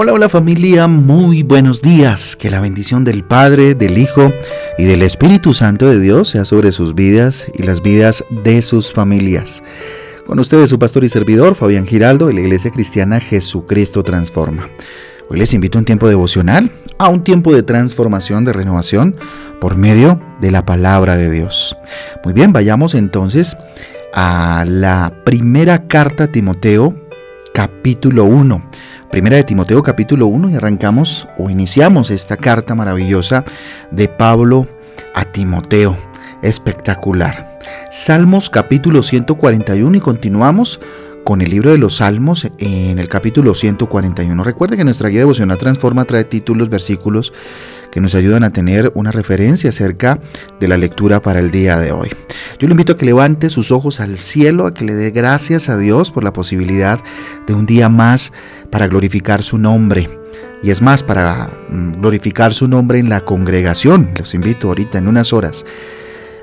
Hola, hola familia, muy buenos días. Que la bendición del Padre, del Hijo y del Espíritu Santo de Dios sea sobre sus vidas y las vidas de sus familias. Con ustedes su pastor y servidor, Fabián Giraldo, de la Iglesia Cristiana Jesucristo Transforma. Hoy les invito a un tiempo devocional, a un tiempo de transformación, de renovación, por medio de la palabra de Dios. Muy bien, vayamos entonces a la primera carta a Timoteo, capítulo 1. Primera de Timoteo capítulo 1 y arrancamos o iniciamos esta carta maravillosa de Pablo a Timoteo. Espectacular. Salmos capítulo 141 y continuamos con el libro de los Salmos en el capítulo 141. Recuerde que nuestra guía devocional Transforma trae títulos, versículos que nos ayudan a tener una referencia acerca de la lectura para el día de hoy. Yo le invito a que levante sus ojos al cielo, a que le dé gracias a Dios por la posibilidad de un día más para glorificar su nombre. Y es más, para mm, glorificar su nombre en la congregación. Los invito ahorita en unas horas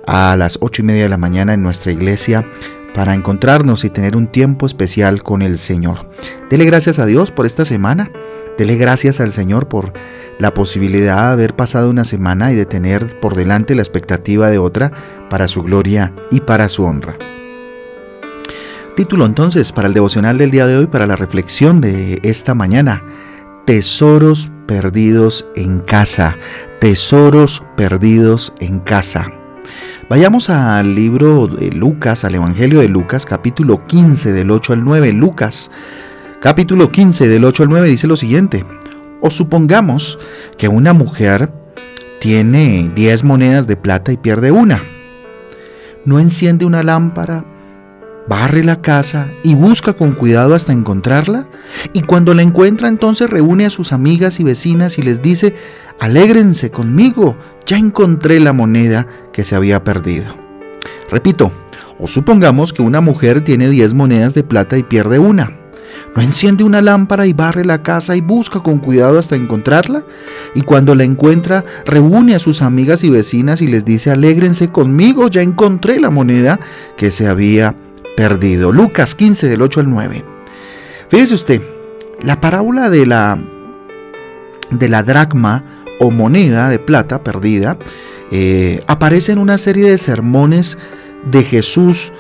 a las ocho y media de la mañana en nuestra iglesia para encontrarnos y tener un tiempo especial con el Señor. Dele gracias a Dios por esta semana. Dele gracias al Señor por la posibilidad de haber pasado una semana y de tener por delante la expectativa de otra para su gloria y para su honra. Título entonces para el devocional del día de hoy, para la reflexión de esta mañana. Tesoros perdidos en casa. Tesoros perdidos en casa. Vayamos al libro de Lucas, al Evangelio de Lucas, capítulo 15 del 8 al 9. Lucas, capítulo 15 del 8 al 9 dice lo siguiente. O supongamos que una mujer tiene 10 monedas de plata y pierde una. ¿No enciende una lámpara barre la casa y busca con cuidado hasta encontrarla, y cuando la encuentra entonces reúne a sus amigas y vecinas y les dice, alégrense conmigo, ya encontré la moneda que se había perdido. Repito, o supongamos que una mujer tiene 10 monedas de plata y pierde una. ¿No enciende una lámpara y barre la casa y busca con cuidado hasta encontrarla? Y cuando la encuentra, reúne a sus amigas y vecinas y les dice, alégrense conmigo, ya encontré la moneda que se había perdido. Lucas 15 del 8 al 9. Fíjese usted, la parábola de la, de la dracma o moneda de plata perdida eh, aparece en una serie de sermones de Jesús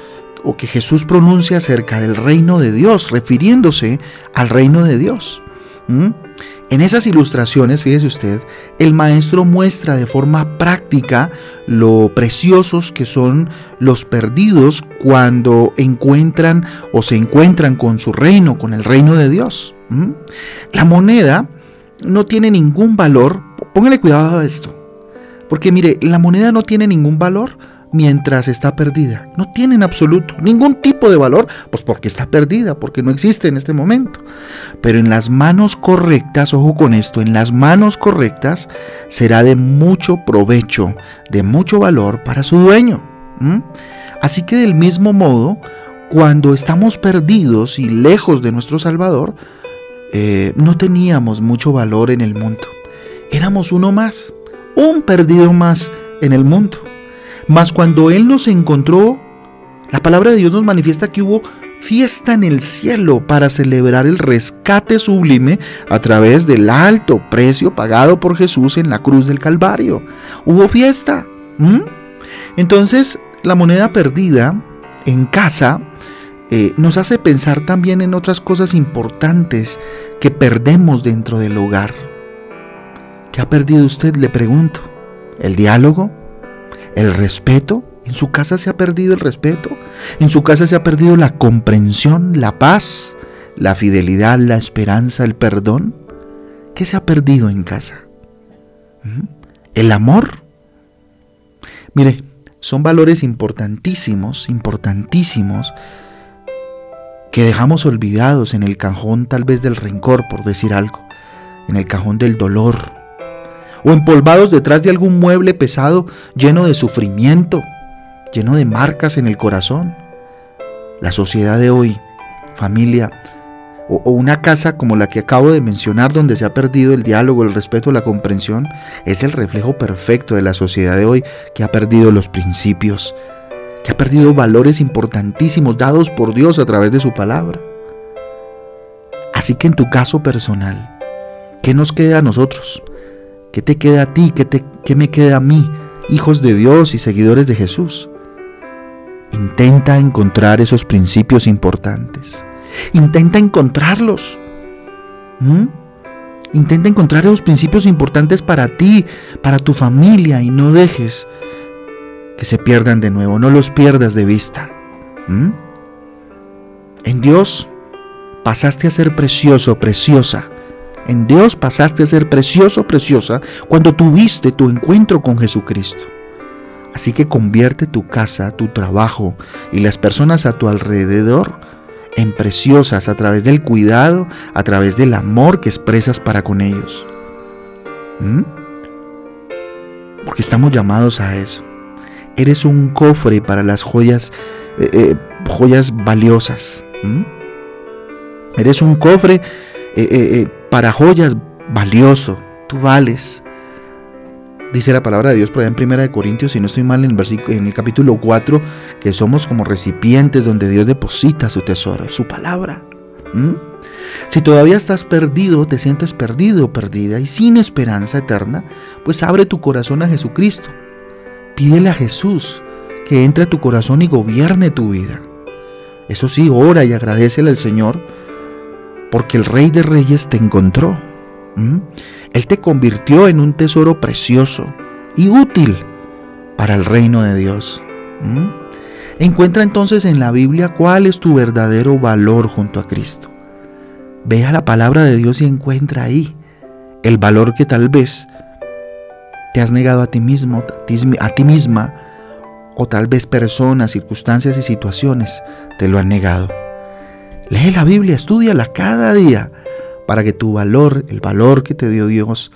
o que Jesús pronuncia acerca del reino de Dios, refiriéndose al reino de Dios. En esas ilustraciones, fíjese usted, el maestro muestra de forma práctica lo preciosos que son los perdidos cuando encuentran o se encuentran con su reino, con el reino de Dios. La moneda no tiene ningún valor, póngale cuidado a esto, porque mire, la moneda no tiene ningún valor mientras está perdida. No tiene en absoluto ningún tipo de valor, pues porque está perdida, porque no existe en este momento. Pero en las manos correctas, ojo con esto, en las manos correctas será de mucho provecho, de mucho valor para su dueño. Así que del mismo modo, cuando estamos perdidos y lejos de nuestro Salvador, eh, no teníamos mucho valor en el mundo. Éramos uno más, un perdido más en el mundo. Mas cuando Él nos encontró, la palabra de Dios nos manifiesta que hubo fiesta en el cielo para celebrar el rescate sublime a través del alto precio pagado por Jesús en la cruz del Calvario. Hubo fiesta. Entonces, la moneda perdida en casa eh, nos hace pensar también en otras cosas importantes que perdemos dentro del hogar. ¿Qué ha perdido usted? Le pregunto. ¿El diálogo? El respeto. En su casa se ha perdido el respeto. En su casa se ha perdido la comprensión, la paz, la fidelidad, la esperanza, el perdón. ¿Qué se ha perdido en casa? El amor. Mire, son valores importantísimos, importantísimos, que dejamos olvidados en el cajón tal vez del rencor, por decir algo, en el cajón del dolor, o empolvados detrás de algún mueble pesado lleno de sufrimiento, lleno de marcas en el corazón. La sociedad de hoy, familia, o, una casa como la que acabo de mencionar donde se ha perdido el diálogo, el respeto, la comprensión, es el reflejo perfecto de la sociedad de hoy que ha perdido los principios, que ha perdido valores importantísimos dados por Dios a través de su palabra. Así que en tu caso personal, ¿Qué nos queda a nosotros? ¿Qué te queda a ti? ¿Qué, te, qué me queda a mí, hijos de Dios y seguidores de Jesús? Intenta encontrar esos principios importantes. Intenta encontrarlos. ¿Mm? Intenta encontrar esos principios importantes para ti, para tu familia y no dejes que se pierdan de nuevo, no los pierdas de vista. ¿Mm? En Dios pasaste a ser precioso, preciosa. En Dios pasaste a ser precioso, preciosa cuando tuviste tu encuentro con Jesucristo. Así que convierte tu casa, tu trabajo y las personas a tu alrededor en preciosas a través del cuidado, a través del amor que expresas para con ellos. ¿Mm? Porque estamos llamados a eso. Eres un cofre para las joyas, eh, eh, joyas valiosas. ¿Mm? Eres un cofre eh, para joyas valioso. Tú vales. Dice la palabra de Dios por allá en Primera de Corintios, si no estoy mal, en el, en el capítulo 4, que somos como recipientes donde Dios deposita su tesoro, su palabra. Si todavía estás perdido, te sientes perdido perdida y sin esperanza eterna, pues abre tu corazón a Jesucristo. Pídele a Jesús que entre a tu corazón y gobierne tu vida. Eso sí, ora y agradecele al Señor porque el Rey de Reyes te encontró. Él te convirtió en un tesoro precioso y útil para el reino de Dios. Encuentra entonces en la Biblia cuál es tu verdadero valor junto a Cristo. Ve a la palabra de Dios y encuentra ahí el valor que tal vez te has negado a ti mismo, a ti misma, o tal vez personas, circunstancias y situaciones te lo han negado. Lee la Biblia, estudiala cada día para que tu valor, el valor que te dio Dios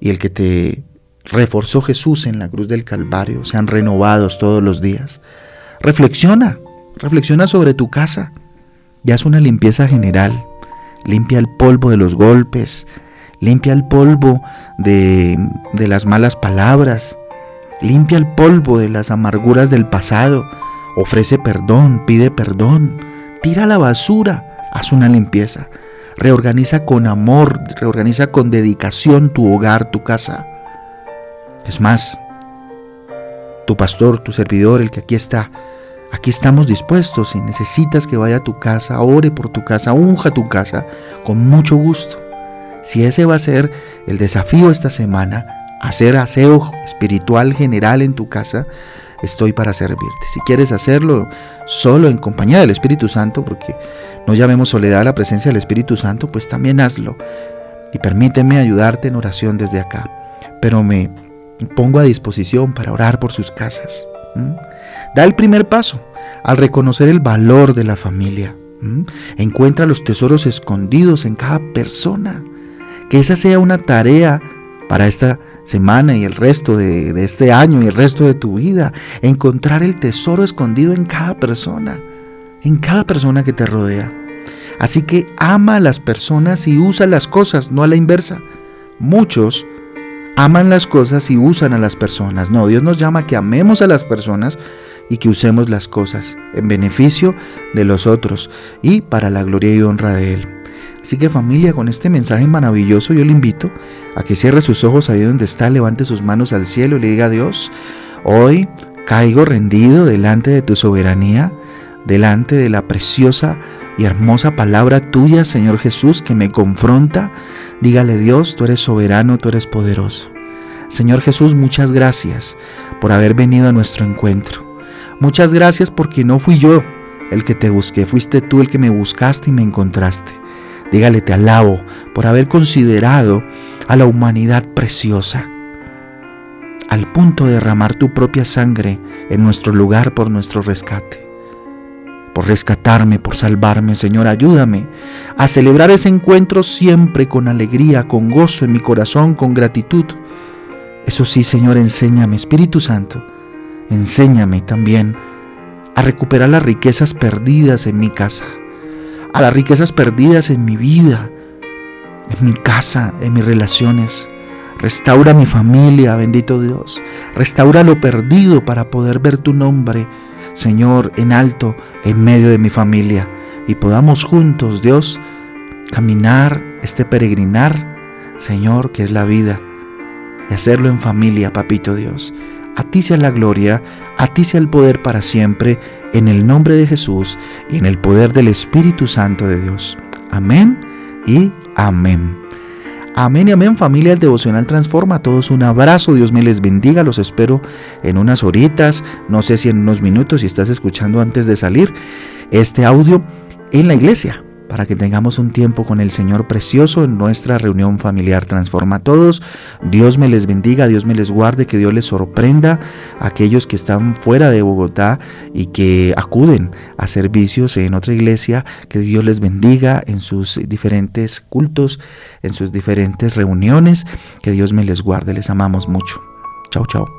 y el que te reforzó Jesús en la cruz del Calvario, sean renovados todos los días. Reflexiona, reflexiona sobre tu casa. Y haz una limpieza general. Limpia el polvo de los golpes, limpia el polvo de, de las malas palabras, limpia el polvo de las amarguras del pasado, ofrece perdón, pide perdón, tira la basura, haz una limpieza. Reorganiza con amor, reorganiza con dedicación tu hogar, tu casa. Es más, tu pastor, tu servidor, el que aquí está, aquí estamos dispuestos. Si necesitas que vaya a tu casa, ore por tu casa, unja tu casa, con mucho gusto. Si ese va a ser el desafío esta semana, hacer aseo espiritual general en tu casa, estoy para servirte. Si quieres hacerlo solo en compañía del Espíritu Santo, porque no llamemos soledad a la presencia del Espíritu Santo, pues también hazlo. Y permíteme ayudarte en oración desde acá. Pero me pongo a disposición para orar por sus casas. Da el primer paso al reconocer el valor de la familia. Encuentra los tesoros escondidos en cada persona. Que esa sea una tarea para esta semana y el resto de, este año y el resto de tu vida. Encontrar el tesoro escondido en cada persona, en cada persona que te rodea. Así que ama a las personas y usa las cosas, no a la inversa. Muchos aman las cosas y usan a las personas. No, Dios nos llama que amemos a las personas y que usemos las cosas en beneficio de los otros y para la gloria y honra de Él. Así que familia, con este mensaje maravilloso yo le invito a que cierre sus ojos ahí donde está, levante sus manos al cielo y le diga a Dios, hoy caigo rendido delante de tu soberanía, delante de la preciosa y hermosa palabra tuya, Señor Jesús, que me confronta. Dígale Dios, tú eres soberano, tú eres poderoso. Señor Jesús, muchas gracias por haber venido a nuestro encuentro. Muchas gracias porque no fui yo el que te busqué, fuiste tú el que me buscaste y me encontraste. Dígale, te alabo por haber considerado a la humanidad preciosa, al punto de derramar tu propia sangre en nuestro lugar por nuestro rescate. Por rescatarme, por salvarme, Señor, ayúdame a celebrar ese encuentro siempre con alegría, con gozo en mi corazón, con gratitud. Eso sí, Señor, enséñame, Espíritu Santo, enséñame también a recuperar las riquezas perdidas en mi casa a las riquezas perdidas en mi vida, en mi casa, en mis relaciones. Restaura mi familia, bendito Dios. Restaura lo perdido para poder ver tu nombre, Señor, en alto, en medio de mi familia. Y podamos juntos, Dios, caminar, este peregrinar, Señor, que es la vida, y hacerlo en familia, Papito Dios. A ti sea la gloria, a ti sea el poder para siempre, en el nombre de Jesús y en el poder del Espíritu Santo de Dios. Amén y amén. Amén y amén familia el devocional transforma. A todos un abrazo, Dios me les bendiga, los espero en unas horitas, no sé si en unos minutos, si estás escuchando antes de salir este audio en la iglesia para que tengamos un tiempo con el Señor precioso en nuestra reunión familiar Transforma a Todos. Dios me les bendiga, Dios me les guarde, que Dios les sorprenda a aquellos que están fuera de Bogotá y que acuden a servicios en otra iglesia, que Dios les bendiga en sus diferentes cultos, en sus diferentes reuniones, que Dios me les guarde, les amamos mucho. Chao, chao.